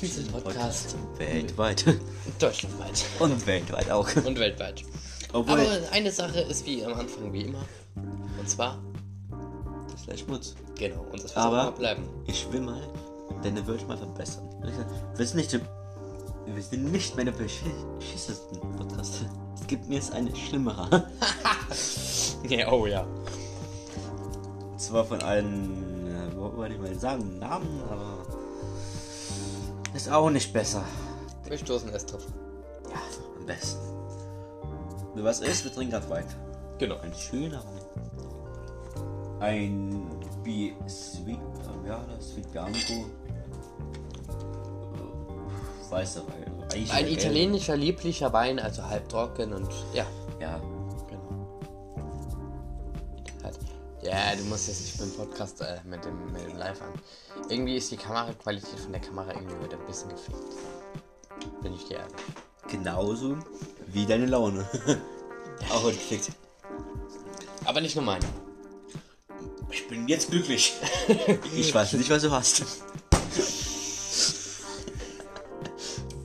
beschissensten Podcast Weltweit. deutschlandweit Und weltweit auch. und weltweit. Obwohl. Aber eine Sache ist wie am Anfang wie immer. Und zwar, das ist Schmutz. genau, und das wird Aber- bleiben. Ich will mal deine Welt mal verbessern. Wir sind nicht, wir sind nicht meine beschissensten Podcasts. Es gibt mir jetzt eine schlimmere. Ja, oh ja. Zwar von ja, wo wollte ich mal sagen, Namen, aber ist auch nicht besser. Wir stoßen erst drauf. Ja, am besten. Wenn was ist, wir trinken gerade Wein. Genau. Ein schöner Wein. Ein wie Sweet, ja, das Sweet Bianco. Weißer Wein. Eigentlich Ein gelb. italienischer, lieblicher Wein, also halb trocken und ja. Ja, Ja, du musst jetzt nicht beim Podcast äh, mit, dem, mit dem Live an. Irgendwie ist die Kameraqualität von der Kamera irgendwie wieder ein bisschen gefickt. Bin ich dir ehrlich. genauso wie deine Laune. auch heute gefickt. Aber nicht nur meine. Ich bin jetzt glücklich. ich weiß nicht, was du hast.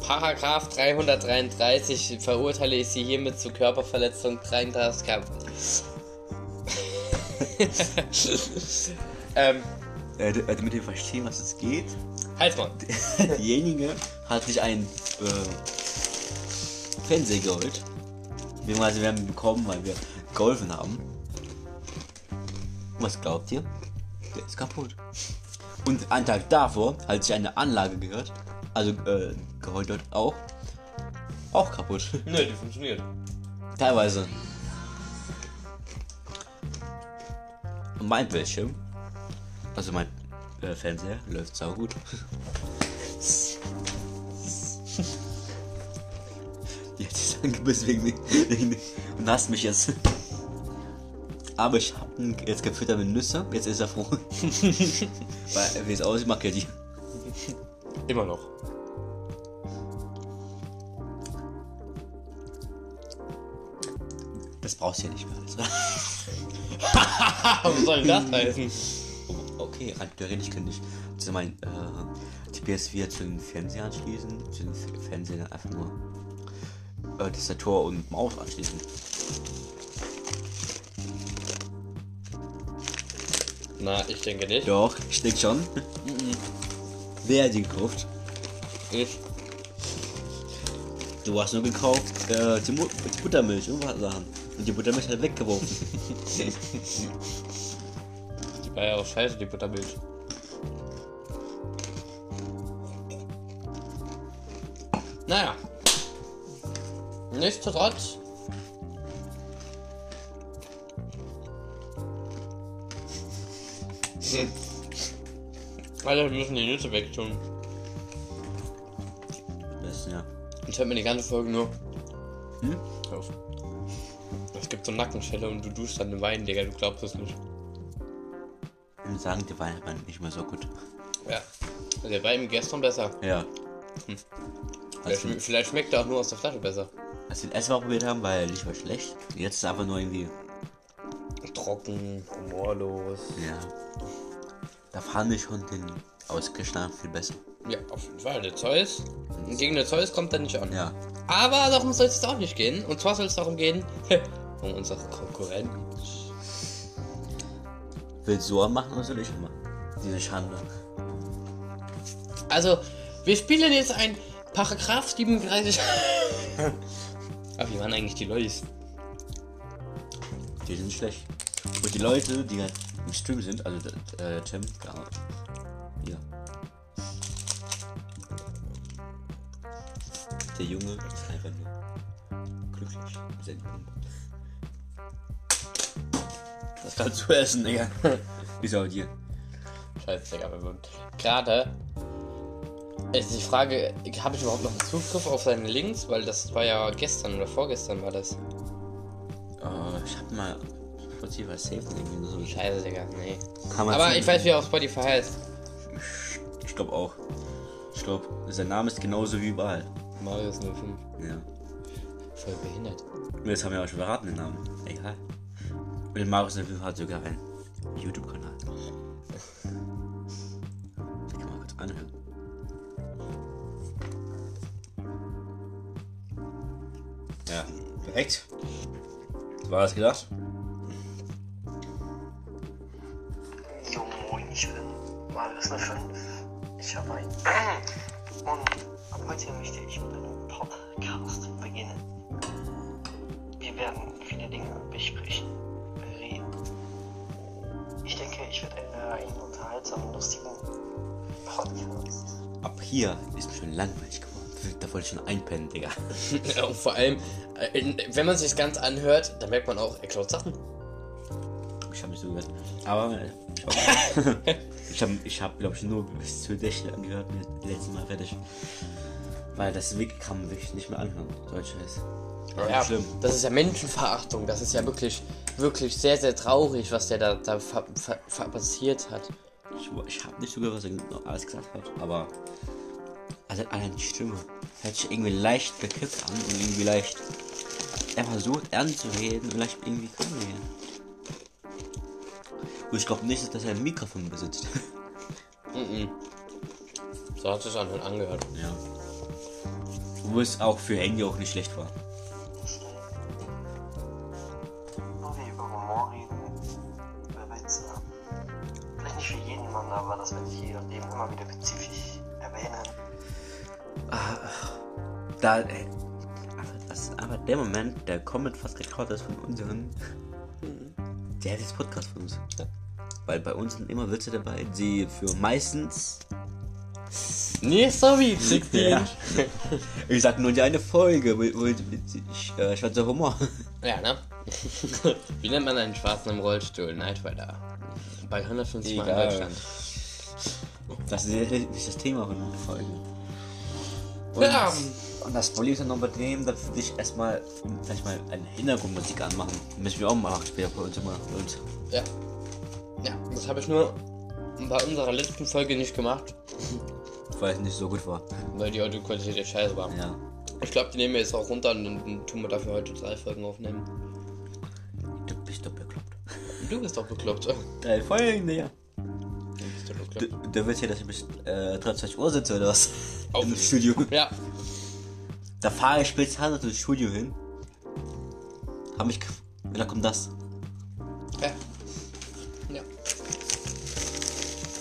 Paragraph 333 verurteile ich Sie hiermit zu Körperverletzung 33 Kampf. ähm, Äh, damit ihr verstehen, was es geht. halt's mal. Diejenige hat sich einen äh, Fernseher geholt. Beziehungsweise wir haben ihn bekommen, weil wir geholfen haben. Was glaubt ihr? Der ist kaputt. Und einen Tag davor hat sich eine Anlage gehört, also äh, geholt dort auch, auch kaputt. Nö, die funktioniert. Teilweise. Mein Bildschirm, also mein äh, Fernseher, läuft sau gut. Jetzt ist angebissen wegen, wegen und hasst mich jetzt. Aber ich hab ihn jetzt gefüttert mit Nüsse, jetzt ist er froh. Weil, wie es aussieht, mag er die. Immer noch. Das brauchst du ja nicht mehr. Also. Was soll das heißen? Okay, theoretisch könnte ich zu mein, äh, die PS4 zu den Fernseher anschließen, zu den F- Fernseher dann einfach nur äh, Tastatur und Maus anschließen. Na, ich denke nicht. Doch, ich denke schon. Wer hat die gekauft? Ich. Du hast nur gekauft äh, die, Mu die Buttermilch und was Sachen. Und die Buttermilch hat weggeworfen. Die war ja auch scheiße, die Buttermilch. Naja. Nichtsdestotrotz. Alter, wir müssen die Nüsse wegtun. das, ja. Ich hab mir die ganze Folge nur. Hm? Auf. Es gibt so Nackenschelle und du duschst dann im Wein, Digga, du glaubst es nicht. Und sagen, die Weine waren nicht mehr so gut. Ja. Also der war eben gestern besser. Ja. Vielleicht, Als schm- vielleicht schmeckt er auch nur aus der Flasche besser. als wir den ersten Mal probiert haben, war er nicht mal schlecht. Jetzt ist er einfach nur irgendwie, Trocken, humorlos. ja. Da fand ich schon den ausgeschlagen viel besser. Ja, auf jeden Fall. Der Zeus. Gegen den Zeus kommt er nicht an. Ja. Aber darum soll es auch nicht gehen. Und zwar soll es darum gehen, um unsere Konkurrenz. Willst du machen oder soll ich machen? Diese Schande. Also, wir spielen jetzt ein Paragraph 37. Aber wie waren eigentlich die Lois? Die sind schlecht. Und die Leute, die halt im Stream sind, also der, äh, Tim, Der Junge ist einfach nur glücklich. Das kannst du essen, Digga. Wieso bei dir? Scheiße, Digga, Gerade ist die Frage, habe ich überhaupt noch einen Zugriff auf seine Links? Weil das war ja gestern oder vorgestern war das. Äh, ich hab mal Spotify Safe irgendwie so. Scheiße, Digga, nee. Aber ich weiß, wie er auf Spotify heißt. Ich glaube auch. Ich glaube, sein Name ist genauso wie überall. Marius 05. Ja. Voll behindert. Jetzt haben wir auch schon verraten den Namen. Egal. Und der Marius 05 hat sogar einen YouTube-Kanal. Den kann man kurz anhören. Ja, perfekt. War das gedacht? Ich mit einem Podcast beginnen. Wir werden viele Dinge besprechen, reden. Ich denke, ich werde einen unterhaltsamen, lustigen Podcast. Ab hier ist mir schon langweilig geworden. Da wollte ich schon einpennen, Digga. Ja, und vor allem, äh, wenn man sich ganz anhört, dann merkt man auch, er klaut Sachen. Ich habe nicht so gehört. Aber äh, ich habe, ich habe, ich hab, glaube ich, nur bis zur Dächle angehört, mir das letzte Mal fertig. Weil das Weg kann man wirklich nicht mehr anhören. Scheiß. Aber Ja, nicht schlimm. das ist ja Menschenverachtung. Das ist ja wirklich, wirklich sehr, sehr traurig, was der da, da ver, ver, ver passiert hat. Ich, ich habe nicht so gehört, was er noch alles gesagt hat. Aber also allein die Stimme hört sich irgendwie leicht bekifft an und irgendwie leicht. Er versucht ernst zu reden und leicht irgendwie kann er. Und ich glaube nicht, dass er ein Mikrofon besitzt. Mhm. So hat sich anhört, angehört. ja. Wo es auch für Handy auch nicht schlecht war. Wo wir über Humor reden, über Witze. Vielleicht nicht für jeden Mann, aber das werde ich je nachdem immer wieder spezifisch erwähnen. Da, ey, aber, das, aber der Moment, der komplett fast geklaut ist von unseren, der ist jetzt Podcast von uns. Weil bei uns sind immer Witze dabei, die für meistens. Nee, sorry, Six Ja. Ich sag nur die eine Folge, wo, wo ich, äh, schwarzer Humor. Ja, ne? Wie nennt man einen Schwarzen im Rollstuhl? Night Rider. Bei 150 Mal in Egal. Deutschland. Das ist nicht das Thema von der Folge. Und, Ja. und das Problem ist dann noch bei dem, dass wir dich erstmal vielleicht mal eine Hintergrundmusik anmachen. Müssen wir auch machen später bei uns immer. Und Ja. Ja, das habe ich nur bei unserer letzten Folge nicht gemacht, weil es nicht so gut war. weil die Audioqualität echt scheiße war. Ja. Ich glaube, die nehmen wir jetzt auch runter und dann tun wir dafür heute drei Folgen aufnehmen. Du bist doch bekloppt. Du bist doch bekloppt. Drei Folgen, doch Du, bekloppt. du willst ja, dass ich bis äh, 23 Uhr sitze oder was? Auf- Im Studio. Ja. Da fahre ich speziell ins Studio hin. Hab mich. gef- Da kommt das. Ja. Ja.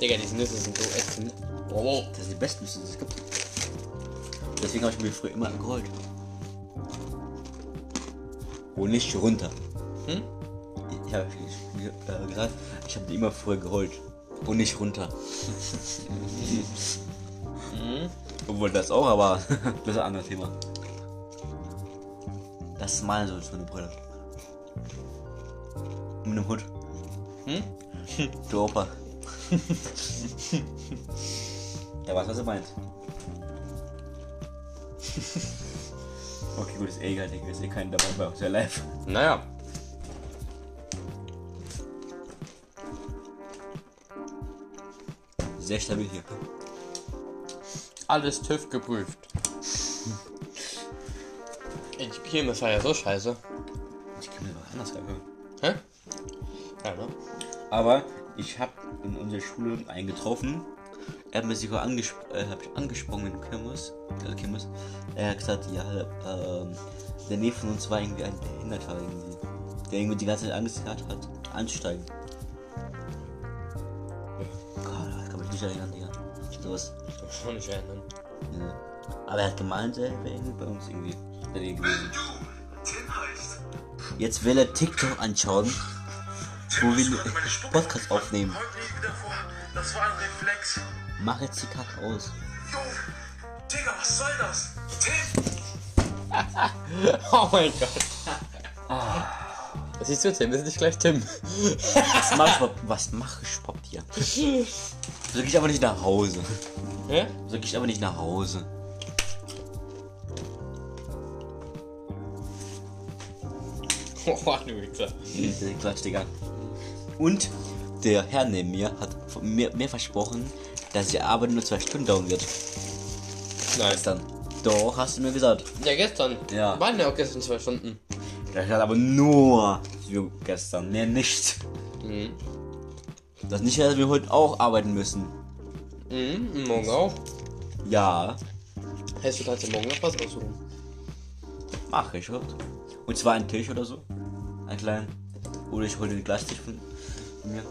Digga, diese Nüsse sind so ätzend. Oh. Das sind die besten, die es gibt. Deswegen habe ich mir früher immer geholt. Und nicht runter. Hm? Ich habe äh, gesagt, ich habe die immer früher geholt. Und nicht runter. Obwohl das auch, aber das ist ein anderes Thema. Das ist meine so eine Brille. Mit einem Hut. Hm? Du Opa. ja, was was er meint. okay, gut, ist eh egal, Digga. Ist eh kein dabei bei uns, ja live. Naja. Sehr stabil hier. Alles TÜV geprüft. Ey, Die Kirmes war ja so scheiße. Ich kann mir was anders herhören. Hä? Ja, ne? Aber ich habe in unserer Schule einen getroffen. Er hat mir sogar angesp äh, hab ich angesprochen in Kirmes. Also Kirmes. Er hat gesagt, ja, ähm, der Nähe von uns war irgendwie ein Behinderter irgendwie. Der irgendwie die ganze Zeit Angst gehabt hat, anzusteigen. Gott, das kann mich nicht erinnern, Digga. Sowas. Ich kann mich schon nicht erinnern. Ja. Aber er hat gemeint, er wäre irgendwie bei uns irgendwie der Nähe gewesen. Jetzt will er TikTok anschauen, wo wir einen Podcast aufnehmen. Heute lief wieder vor. Das war ein Reflex. Mach jetzt die Kacke aus. Jo, Digga, was soll das? Tim! Oh mein Gott. Was siehst du, Tim? Ist nicht gleich Tim. Was mach ich, überhaupt- was mach ich überhaupt hier? So gehe ich aber nicht nach Hause. Hä? So gehe ich aber nicht nach Hause. Oh, du Wichser. Quatsch, Digga. Und der Herr neben mir hat mir, mir versprochen, dass die Arbeit nur zwei Stunden dauern wird. Nein. Gestern. Doch, hast du mir gesagt. Ja, gestern. Ja. Waren ja auch gestern zwei Stunden. Das hat aber nur für gestern, mehr nicht. Mhm. Das nicht, dass wir heute auch arbeiten müssen. Mhm, morgen auch. Ja, Heißt du kannst morgen noch was aussuchen. mach ich heute. Und zwar einen Tisch oder so. Einen kleinen. Oder ich hole den Glastisch von mir.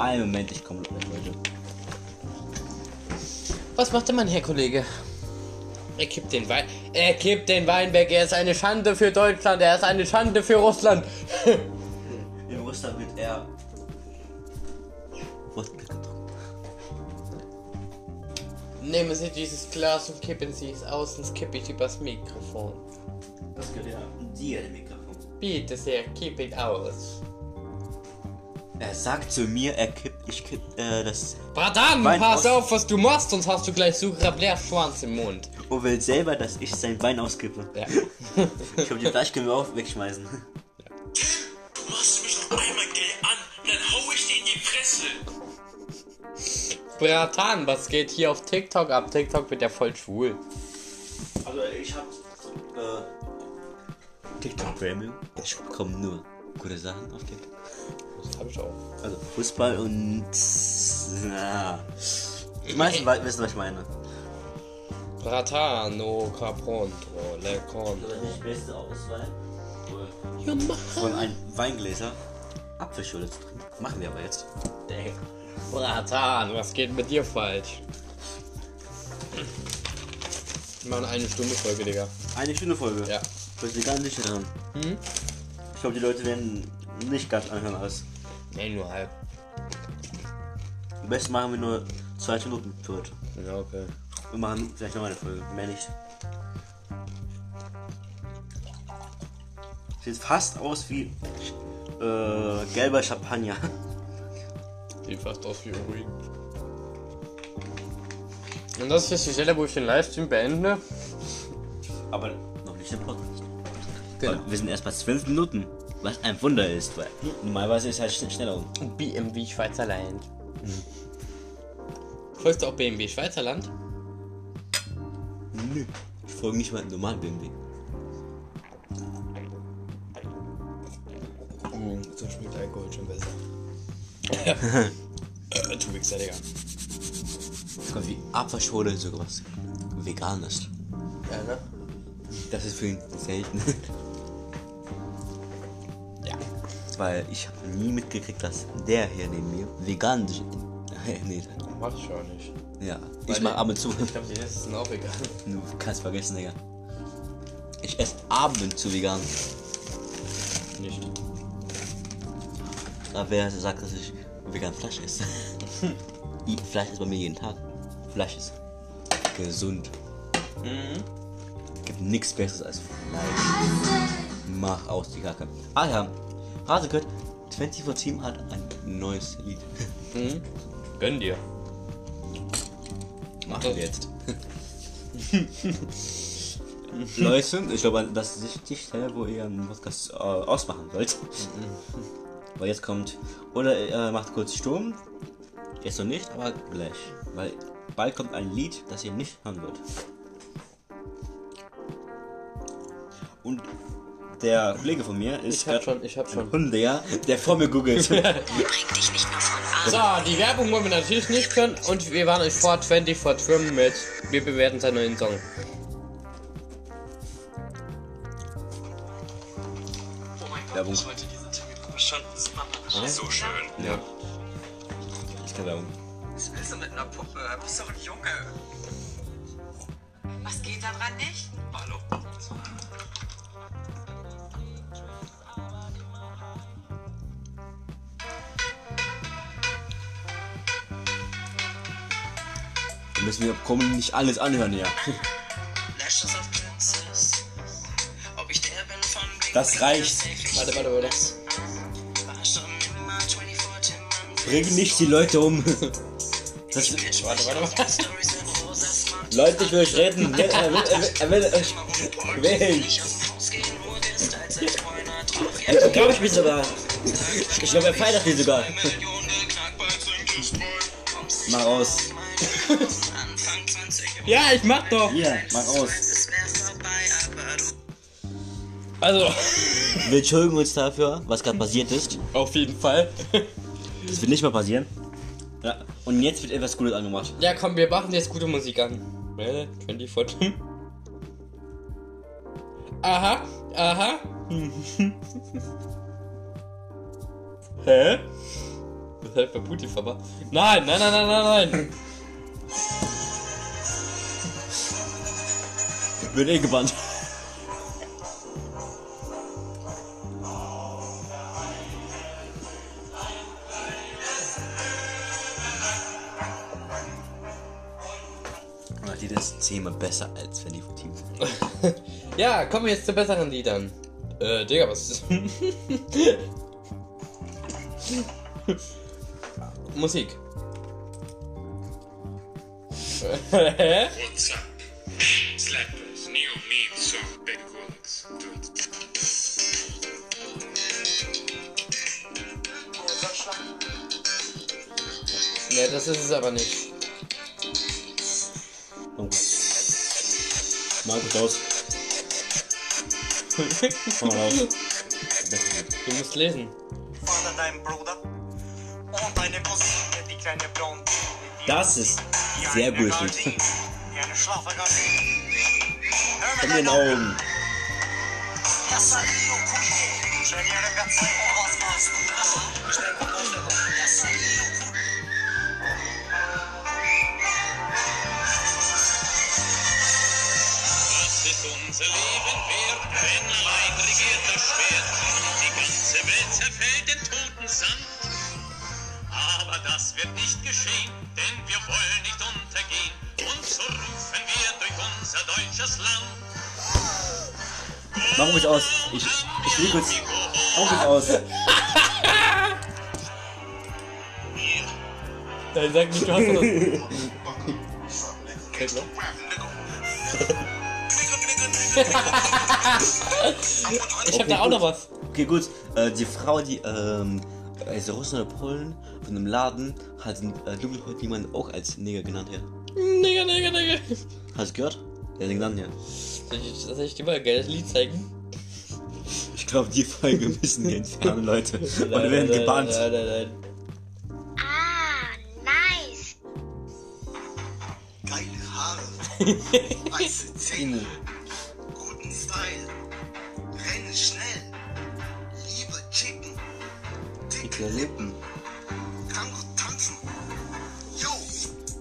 Einen Moment, ich komme gleich, Leute. Was macht denn mein Herr Kollege? Er kippt den Wein. Er kippt den Wein weg. Er ist eine Schande für Deutschland. Er ist eine Schande für Russland. In Russland wird er. Wodka getrunken. Nehmen Sie dieses Glas und kippen Sie es aus, sonst kippe ich übers Mikrofon. Das gehört ja dir, der Mikrofon. Bitte sehr, kipp it aus. Er sagt zu mir, er kippt, ich kipp, äh, das. Bratan, Wein pass aus- auf, was du machst, sonst hast du gleich so Schwanz im Mund. Und will selber, dass ich sein Wein auskippe. Ja. Ich glaube, die Flasche können wir auch wegschmeißen. Du machst mich noch einmal gay an, dann hau ich dir in die Fresse. Bratan, was geht hier auf TikTok ab? TikTok wird ja voll schwul. Also, ich hab. Äh. TikTok Premium. Ich bekomme nur gute Sachen auf TikTok. Das hab ich auch. Also, Fußball und. Na. Die meisten we- wissen, was ich meine. Bratano, Capronto, Le Conto. Die beste Auswahl Ja, mach. von einem Weingläser Apfelschule zu trinken. Machen wir aber jetzt. Bratan, was geht mit dir falsch? Wir machen eine Stunde Folge, Digga. Eine Stunde Folge. Ja. Ich bin ganz sicher dran. Hm? Ich glaube, die Leute werden nicht ganz anhören alles. Nee, nur halb. Am besten machen wir nur zwei Minuten für heute. Ja, okay. Wir machen vielleicht noch eine Folge, mehr nicht. Sieht fast aus wie äh, gelber Champagner. Sieht fast aus wie Urin. Und das ist jetzt die Stelle, wo ich den Livestream beende. Aber noch nicht im Podcast. Genau. Wir sind erst bei 12 Minuten. Was ein Wunder ist, weil normalerweise ist es halt schn- schneller um. BMW Schweizer Land. Folgst du auch BMW Schweizer Land? Nö. Ich folge nicht mal normalen BMW. Mhm, so schmeckt Alkohol schon besser. äh, du Wichser, Digga. Das kommt wie Apfelschorle, sogar was vegan ist. Ja, ne? Das ist für ihn selten. Weil ich habe nie mitgekriegt, dass der hier neben mir vegan ist. nee, Mach ich auch nicht. ja. Weil Ich mach ab und zu. Ich glaube, die Reste sind auch egal. Du kannst vergessen, Digga. Ich esse ab und zu vegan. Nicht. Aber wer sagt, dass ich vegan Fleisch esse? Fleisch ist bei mir jeden Tag. Fleisch ist gesund. Mhm. Gibt nichts Besseres als Fleisch. Mach aus die Kacke. Ah ja, Hase gehört, 24 Team hat ein neues Lied. Mhm. Gönn dir. Machen wir jetzt. Leute, ich glaube, das ist nicht die Stelle, wo ihr einen Podcast äh, ausmachen wollt. Weil jetzt kommt, oder er macht kurz Sturm. Jetzt noch nicht, aber gleich. Weil bald kommt ein Lied, das ihr nicht hören wollt. Und der Kollege von mir ist Ich hab schon, ich hab schon. Hunde, ja, der vor mir googelt. Bring dich nicht nur von So, die Werbung wollen wir natürlich nicht können und wir waren euch vor 20 vor Trim mit. Wir bewerten seinen neuen Song. Oh mein Gott, Werbung. ich wollte diese Termin schon so schön. ja. Ich kann Werbung. Was willst du mit einer Puppe? Du bist doch ein Junge. Was geht da dran nicht? Hallo. Wir müssen wir kommen nicht alles anhören, ja. Ich bin Das reicht. Warte, warte, warte. War schon immer 24 Mann. Bring nicht die Leute um. Das, Warte, warte, warte. Leute, ich will euch retten. Er will, er will, er will euch. Er glaube ich mich sogar. Ich glaube, er feiert mich sogar. Millionen geknackt, Anfang 20 Ja, ich mach doch. Hier, mach aus. Also, Wir entschuldigen uns dafür, was gerade passiert ist. auf jeden Fall. Das wird nicht mehr passieren. Ja. Und jetzt wird etwas Gutes angemacht. Ja, komm, wir machen jetzt gute Musik an. Äh, 24 Aha, aha. Hä? Das halt bei Putin vorbei. Nein, nein, nein, nein, nein, nein. Wird eh gebannt. Aber die ist zehnmal besser als wenn die von Team sind. Ja, kommen wir jetzt zu besseren Liedern. Äh, Digga, was ist. Musik. Hä? What's up? Slappers, new meme song, Baby Works. Ne, das ist es aber nicht. Oh. Markus aus. Komm mal raus. Du musst lesen. Vater, dein Bruder und deine Cousine, die kleine Blonde. Das ist sehr mir in den Augen. Unser Leben wert, wenn allein regiert das Schwert und die ganze Welt zerfällt in toten Sand? Aber das wird nicht geschehen, denn wir wollen nicht Mach ruhig aus. Ich, ich will kurz. Mach ruhig aus. Nein, sag nicht, du hast das. Ich hab da auch noch was. Okay, gut. Äh, die Frau, die, ähm, also Russen oder Polen, von einem Laden, hat einen äh, dunkelhäutigen Mann auch als Neger genannt, ja. Nigga, nigga, nigga. Hast du gehört? Hat ihn genannt, ja. Soll ich, soll ich dir mal ein geiles Lied zeigen? Ich glaube, die Folge müssen wir entfernen, Leute. Und wir werden gebannt. Nein, nein, nein. Ah, nice. Geile Haare. Weiße Zähne. Guten Style. Rennen schnell. Liebe Chicken. Dicke Lippen. Kann gut tanzen. Jo,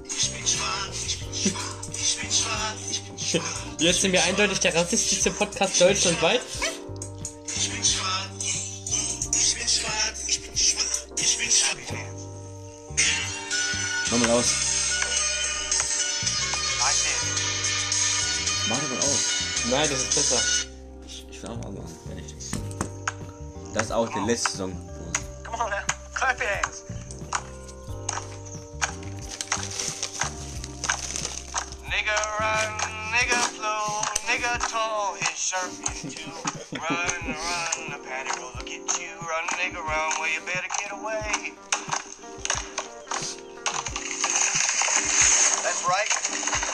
ich bin schwarz, ich bin schwarz, ich bin schwarz, ich bin schwarz. Jetzt sind wir eindeutig der rassistischste Podcast deutschlandweit. Ich bin schwarz, ich bin schwarz, ich bin schwarz, ich bin schwarz. Mach mal aus. It. Mach mal aus. Nein, das ist besser. Ich, ich will auch mal machen. Ehrlich. Das ist auch der letzte Song. Come on clap your hands. Flow, nigga tall, his shirt is too. Run, run, the paddock will get you. Run, nigga, run, well you better get away. That's right,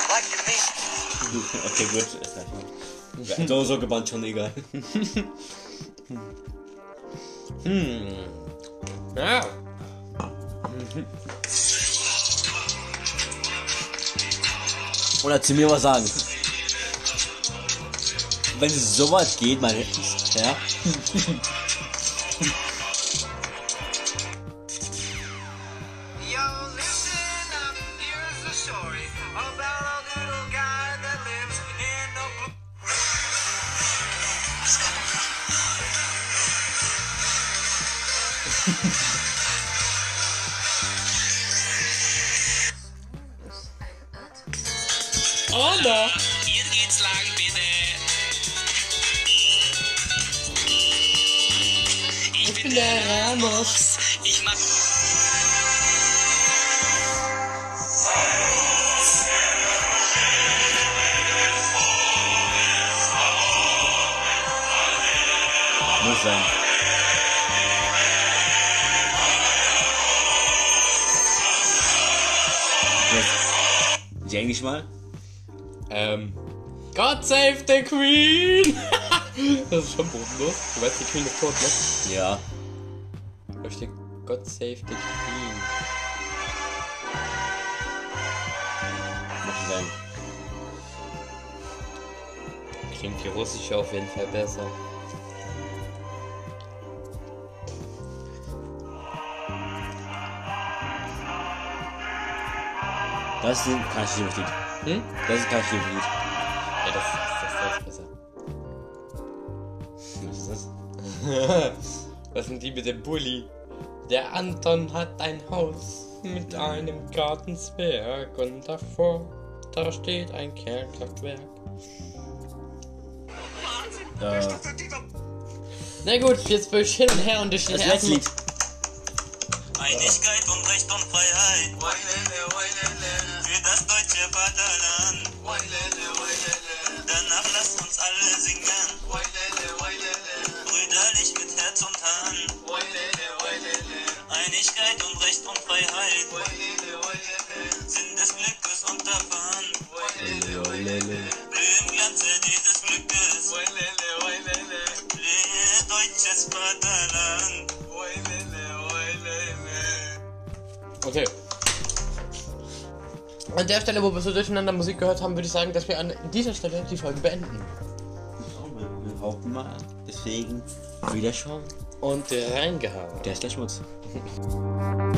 like you mean. Okay, gut. Ist gleich mal. So, so gebannt schon, egal. Hm. Ja. Oder zu mir was sagen. Wenn es so weit geht, mein ja. sein. Sing nicht mal. Ähm. God save the Queen! das ist schon bodenlos. Du weißt, die Queen ist tot, ne? Ja. Da steht God save the Queen. sein. Klingt die russische auf jeden Fall besser. Das ist ein Kanschlied. Hm? Das ist kein Lied. Ja, das, das, das ist besser. Was ist das? Was sind die mit dem Bulli? Der Anton hat ein Haus mit einem Gartenzwerg und davor, da steht ein Kernkraftwerk. Äh, Na gut, jetzt will ich hin und her und ich das letzte Lied. Und alle singen. Brüderlich mit Herz und Hand. Einigkeit und Recht und Freiheit. Sind des Glückes Unterpfand. Blühe im Glanze dieses Glückes. Blühe deutsches Vaterland. Okay. An der Stelle, wo wir so durcheinander Musik gehört haben, würde ich sagen, dass wir an dieser Stelle die Folge beenden. Mal. Deswegen wieder schauen. Und reingehauen. Der ist der Schmutz.